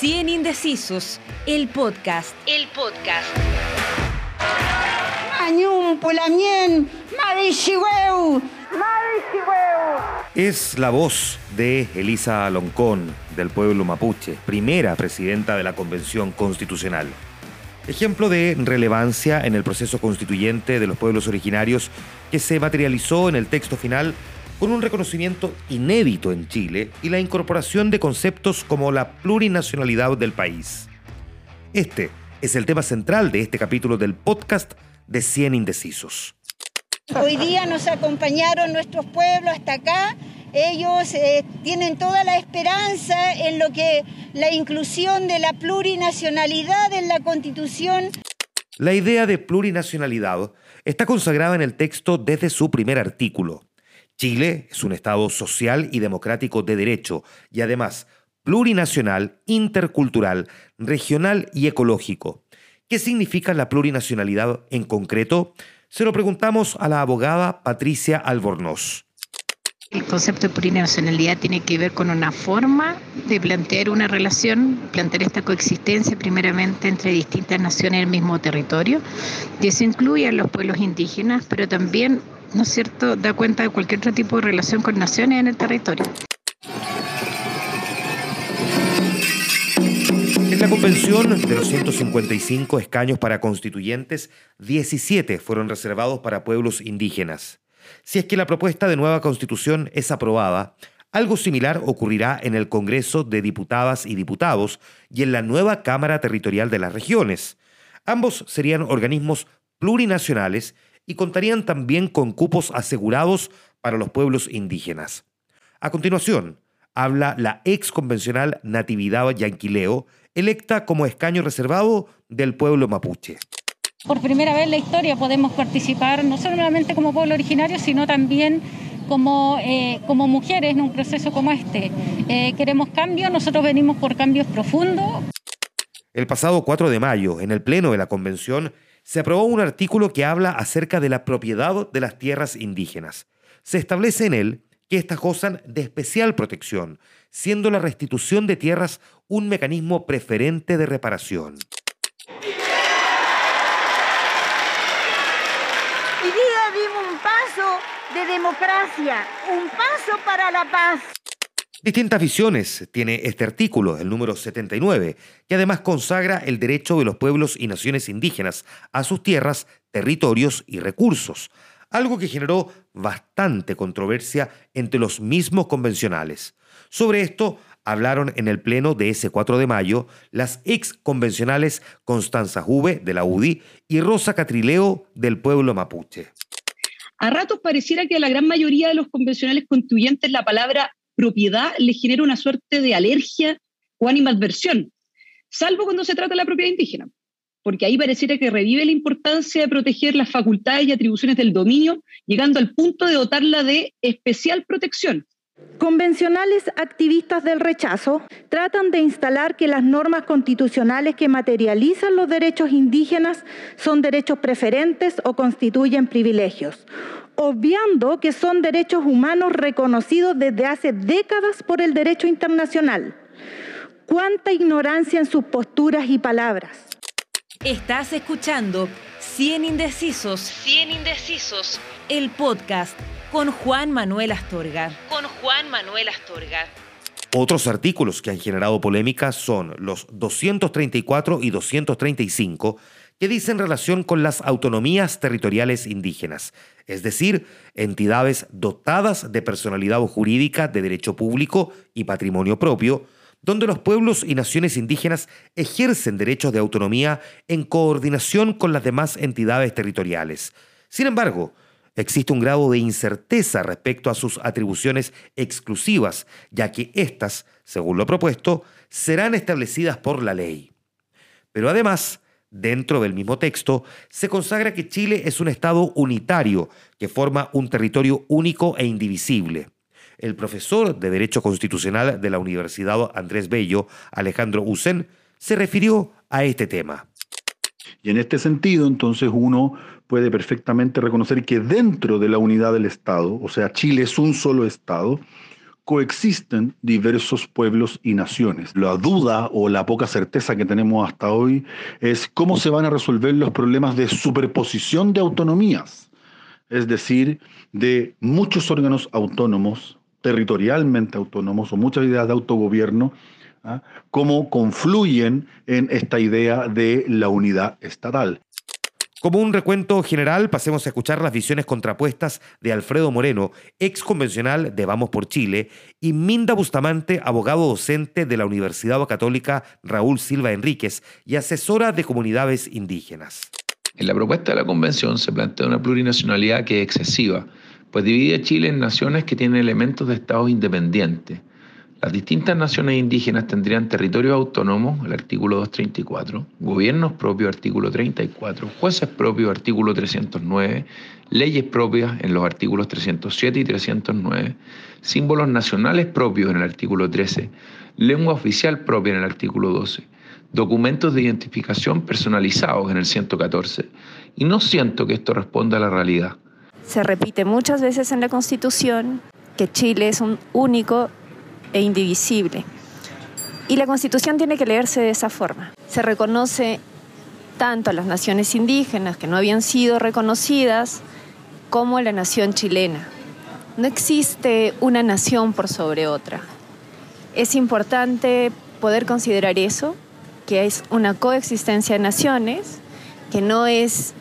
100 Indecisos, el podcast. El podcast. Es la voz de Elisa Aloncón, del pueblo mapuche, primera presidenta de la Convención Constitucional. Ejemplo de relevancia en el proceso constituyente de los pueblos originarios que se materializó en el texto final con un reconocimiento inédito en Chile y la incorporación de conceptos como la plurinacionalidad del país. Este es el tema central de este capítulo del podcast de 100 Indecisos. Hoy día nos acompañaron nuestros pueblos hasta acá. Ellos eh, tienen toda la esperanza en lo que la inclusión de la plurinacionalidad en la Constitución. La idea de plurinacionalidad está consagrada en el texto desde su primer artículo, Chile es un Estado social y democrático de derecho y además plurinacional, intercultural, regional y ecológico. ¿Qué significa la plurinacionalidad en concreto? Se lo preguntamos a la abogada Patricia Albornoz. El concepto de plurinacionalidad tiene que ver con una forma de plantear una relación, plantear esta coexistencia primeramente entre distintas naciones en el mismo territorio, y eso incluye a los pueblos indígenas, pero también ¿no es cierto?, da cuenta de cualquier otro tipo de relación con naciones en el territorio. En la convención de los 155 escaños para constituyentes, 17 fueron reservados para pueblos indígenas. Si es que la propuesta de nueva constitución es aprobada, algo similar ocurrirá en el Congreso de Diputadas y Diputados y en la nueva Cámara Territorial de las Regiones. Ambos serían organismos plurinacionales y contarían también con cupos asegurados para los pueblos indígenas. A continuación, habla la ex convencional Natividad Yanquileo, electa como escaño reservado del pueblo mapuche. Por primera vez en la historia podemos participar no solamente como pueblo originario, sino también como, eh, como mujeres en un proceso como este. Eh, queremos cambios, nosotros venimos por cambios profundos. El pasado 4 de mayo, en el Pleno de la Convención, se aprobó un artículo que habla acerca de la propiedad de las tierras indígenas. Se establece en él que estas gozan de especial protección, siendo la restitución de tierras un mecanismo preferente de reparación. Un paso de democracia, un paso para la paz. Distintas visiones tiene este artículo, el número 79, que además consagra el derecho de los pueblos y naciones indígenas a sus tierras, territorios y recursos, algo que generó bastante controversia entre los mismos convencionales. Sobre esto hablaron en el pleno de ese 4 de mayo las ex convencionales Constanza Juve de la UDI y Rosa Catrileo del pueblo mapuche. A ratos pareciera que a la gran mayoría de los convencionales constituyentes la palabra propiedad le genera una suerte de alergia o animadversión, salvo cuando se trata de la propiedad indígena, porque ahí pareciera que revive la importancia de proteger las facultades y atribuciones del dominio, llegando al punto de dotarla de especial protección. Convencionales activistas del rechazo tratan de instalar que las normas constitucionales que materializan los derechos indígenas son derechos preferentes o constituyen privilegios, obviando que son derechos humanos reconocidos desde hace décadas por el derecho internacional. Cuánta ignorancia en sus posturas y palabras. Estás escuchando 100 Indecisos. 100 Indecisos. El podcast con Juan Manuel Astorga. Con Juan Manuel Astorga. Otros artículos que han generado polémica son los 234 y 235 que dicen relación con las autonomías territoriales indígenas, es decir, entidades dotadas de personalidad jurídica de derecho público y patrimonio propio, donde los pueblos y naciones indígenas ejercen derechos de autonomía en coordinación con las demás entidades territoriales. Sin embargo, existe un grado de incerteza respecto a sus atribuciones exclusivas, ya que éstas, según lo propuesto, serán establecidas por la ley. Pero además, Dentro del mismo texto se consagra que Chile es un Estado unitario que forma un territorio único e indivisible. El profesor de Derecho Constitucional de la Universidad Andrés Bello, Alejandro Usen, se refirió a este tema. Y en este sentido, entonces, uno puede perfectamente reconocer que dentro de la unidad del Estado, o sea, Chile es un solo Estado, coexisten diversos pueblos y naciones. La duda o la poca certeza que tenemos hasta hoy es cómo se van a resolver los problemas de superposición de autonomías, es decir, de muchos órganos autónomos, territorialmente autónomos o muchas ideas de autogobierno, ¿ah? cómo confluyen en esta idea de la unidad estatal. Como un recuento general, pasemos a escuchar las visiones contrapuestas de Alfredo Moreno, ex convencional de Vamos por Chile, y Minda Bustamante, abogado docente de la Universidad Católica Raúl Silva Enríquez y asesora de comunidades indígenas. En la propuesta de la convención se plantea una plurinacionalidad que es excesiva, pues divide a Chile en naciones que tienen elementos de estados independientes las distintas naciones indígenas tendrían territorios autónomos, el artículo 234, gobiernos propios, artículo 34, jueces propios, artículo 309, leyes propias en los artículos 307 y 309, símbolos nacionales propios en el artículo 13, lengua oficial propia en el artículo 12, documentos de identificación personalizados en el 114. Y no siento que esto responda a la realidad. Se repite muchas veces en la Constitución que Chile es un único e indivisible. Y la Constitución tiene que leerse de esa forma. Se reconoce tanto a las naciones indígenas que no habían sido reconocidas como a la nación chilena. No existe una nación por sobre otra. Es importante poder considerar eso, que es una coexistencia de naciones, que no es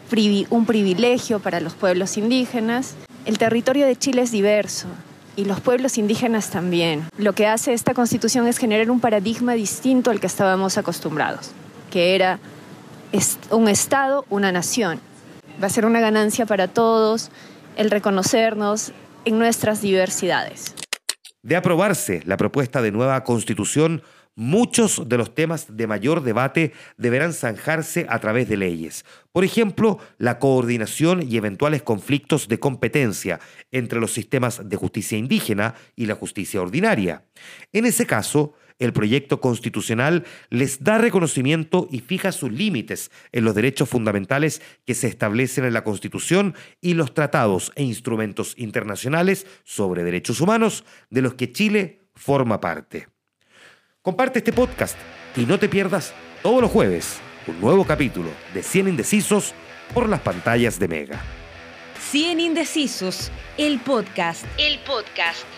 un privilegio para los pueblos indígenas. El territorio de Chile es diverso, y los pueblos indígenas también. Lo que hace esta constitución es generar un paradigma distinto al que estábamos acostumbrados, que era un Estado, una nación. Va a ser una ganancia para todos el reconocernos en nuestras diversidades. De aprobarse la propuesta de nueva constitución, Muchos de los temas de mayor debate deberán zanjarse a través de leyes. Por ejemplo, la coordinación y eventuales conflictos de competencia entre los sistemas de justicia indígena y la justicia ordinaria. En ese caso, el proyecto constitucional les da reconocimiento y fija sus límites en los derechos fundamentales que se establecen en la Constitución y los tratados e instrumentos internacionales sobre derechos humanos de los que Chile forma parte. Comparte este podcast y no te pierdas todos los jueves un nuevo capítulo de 100 Indecisos por las pantallas de Mega. 100 Indecisos, el podcast. El podcast.